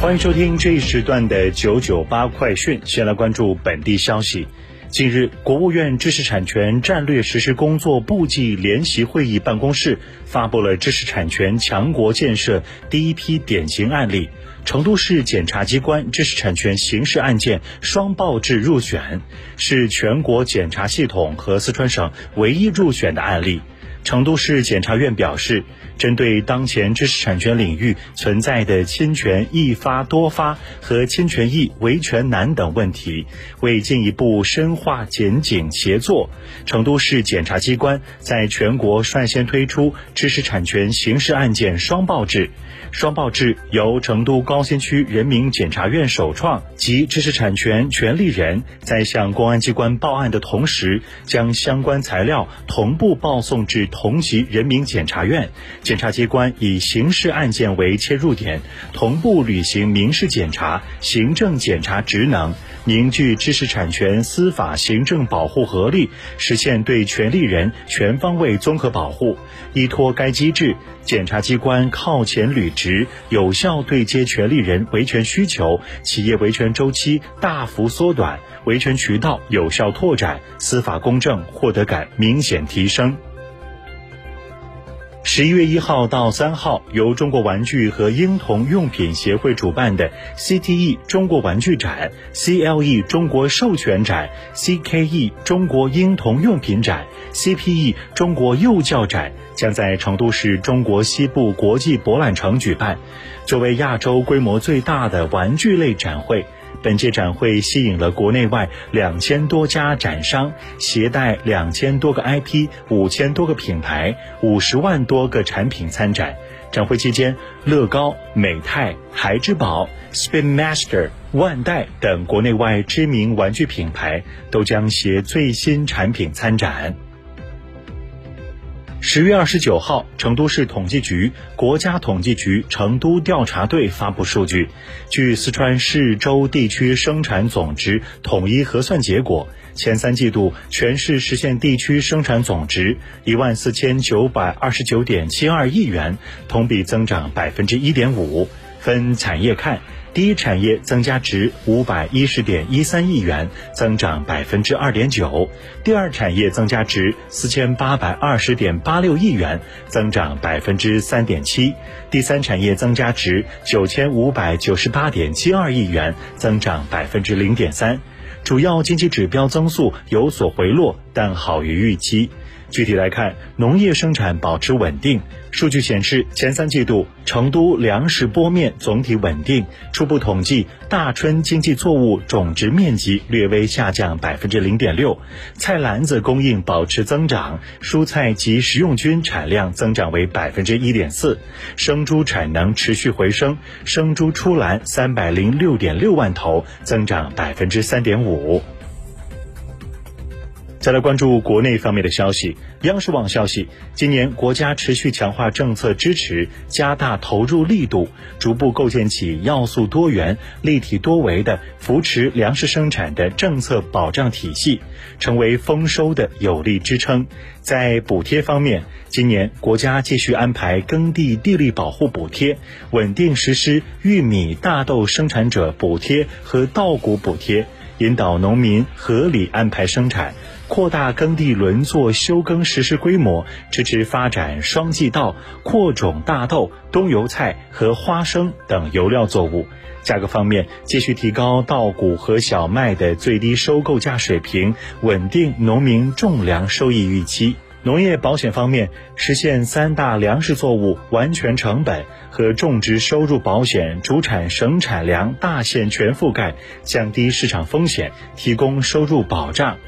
欢迎收听这一时段的九九八快讯。先来关注本地消息。近日，国务院知识产权战略实施工作部际联席会议办公室发布了知识产权强国建设第一批典型案例。成都市检察机关知识产权刑事案件双报制入选，是全国检察系统和四川省唯一入选的案例。成都市检察院表示，针对当前知识产权领域存在的侵权易发多发和侵权易维权难等问题，为进一步深化检警协作，成都市检察机关在全国率先推出知识产权刑事案件双报制。双报制由成都高新区人民检察院首创，即知识产权权利人在向公安机关报案的同时，将相关材料同步报送至同级人民检察院，检察机关以刑事案件为切入点，同步履行民事检查、行政检查职能，凝聚知识产权司法行政保护合力，实现对权利人全方位综合保护。依托该机制，检察机关靠前履职，有效对接权利人维权需求，企业维权周期大幅缩短，维权渠道有效拓展，司法公正获得感明显提升。十一月一号到三号，由中国玩具和婴童用品协会主办的 CTE 中国玩具展、CLE 中国授权展、CKE 中国婴童用品展、CPE 中国幼教展，将在成都市中国西部国际博览城举办。作为亚洲规模最大的玩具类展会。本届展会吸引了国内外两千多家展商，携带两千多个 IP、五千多个品牌、五十万多个产品参展。展会期间，乐高、美泰、孩之宝、Spin Master、万代等国内外知名玩具品牌都将携最新产品参展。十月二十九号，成都市统计局、国家统计局成都调查队发布数据，据四川市州地区生产总值统一核算结果，前三季度全市实现地区生产总值一万四千九百二十九点七二亿元，同比增长百分之一点五。分产业看。第一产业增加值五百一十点一三亿元，增长百分之二点九；第二产业增加值四千八百二十点八六亿元，增长百分之三点七；第三产业增加值九千五百九十八点七二亿元，增长百分之零点三。主要经济指标增速有所回落，但好于预期。具体来看，农业生产保持稳定。数据显示，前三季度成都粮食播面总体稳定。初步统计，大春经济作物种植面积略微下降百分之零点六，菜篮子供应保持增长，蔬菜及食用菌产量增长为百分之一点四，生猪产能持续回升，生猪出栏三百零六点六万头，增长百分之三点五。再来关注国内方面的消息。央视网消息，今年国家持续强化政策支持，加大投入力度，逐步构建起要素多元、立体多维的扶持粮食生产的政策保障体系，成为丰收的有力支撑。在补贴方面，今年国家继续安排耕地地力保护补贴，稳定实施玉米、大豆生产者补贴和稻谷补贴，引导农民合理安排生产。扩大耕地轮作休耕实施规模，支持发展双季稻、扩种大豆、冬油菜和花生等油料作物。价格方面，继续提高稻谷和小麦的最低收购价水平，稳定农民种粮收益预期。农业保险方面，实现三大粮食作物完全成本和种植收入保险主产省产粮大县全覆盖，降低市场风险，提供收入保障。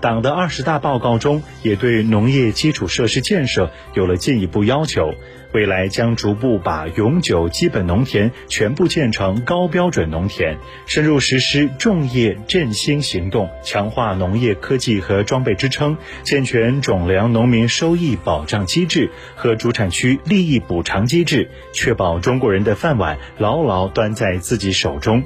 党的二十大报告中也对农业基础设施建设有了进一步要求，未来将逐步把永久基本农田全部建成高标准农田，深入实施种业振兴行动，强化农业科技和装备支撑，健全种粮农民收益保障机制和主产区利益补偿机制，确保中国人的饭碗牢牢端在自己手中。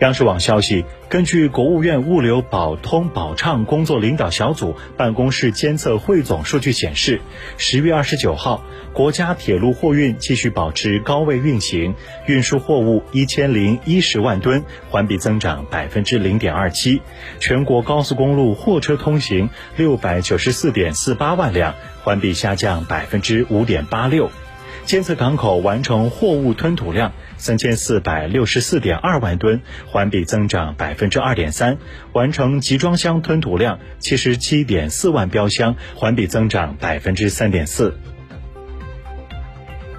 央视网消息，根据国务院物流保通保畅工作领导小组办公室监测汇总数据显示，十月二十九号，国家铁路货运继续保持高位运行，运输货物一千零一十万吨，环比增长百分之零点二七；全国高速公路货车通行六百九十四点四八万辆，环比下降百分之五点八六。监测港口完成货物吞吐量三千四百六十四点二万吨，环比增长百分之二点三；完成集装箱吞吐量七十七点四万标箱，环比增长百分之三点四。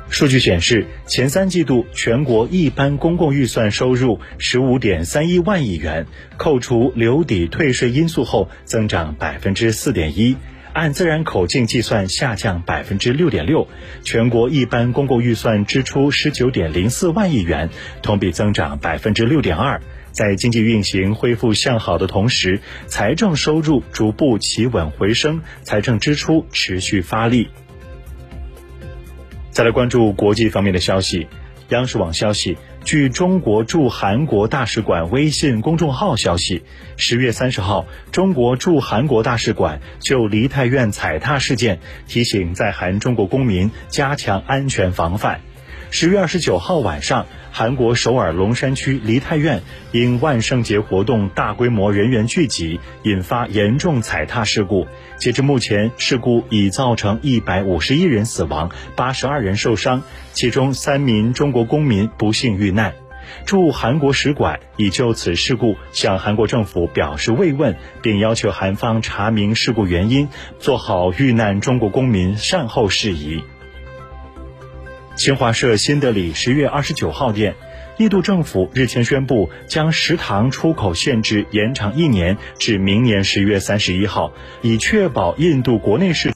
数据显示，前三季度全国一般公共预算收入十五点三一万亿元，扣除留抵退税因素后，增长百分之四点一。按自然口径计算下降百分之六点六，全国一般公共预算支出十九点零四万亿元，同比增长百分之六点二。在经济运行恢复向好的同时，财政收入逐步企稳回升，财政支出持续发力。再来关注国际方面的消息。央视网消息，据中国驻韩国大使馆微信公众号消息，十月三十号，中国驻韩国大使馆就梨泰院踩踏事件提醒在韩中国公民加强安全防范。十月二十九号晚上，韩国首尔龙山区梨泰院因万圣节活动大规模人员聚集，引发严重踩踏事故。截至目前，事故已造成一百五十一人死亡，八十二人受伤，其中三名中国公民不幸遇难。驻韩国使馆已就此事故向韩国政府表示慰问，并要求韩方查明事故原因，做好遇难中国公民善后事宜。新华社新德里十月二十九号电，印度政府日前宣布将食糖出口限制延长一年，至明年十月三十一号，以确保印度国内市。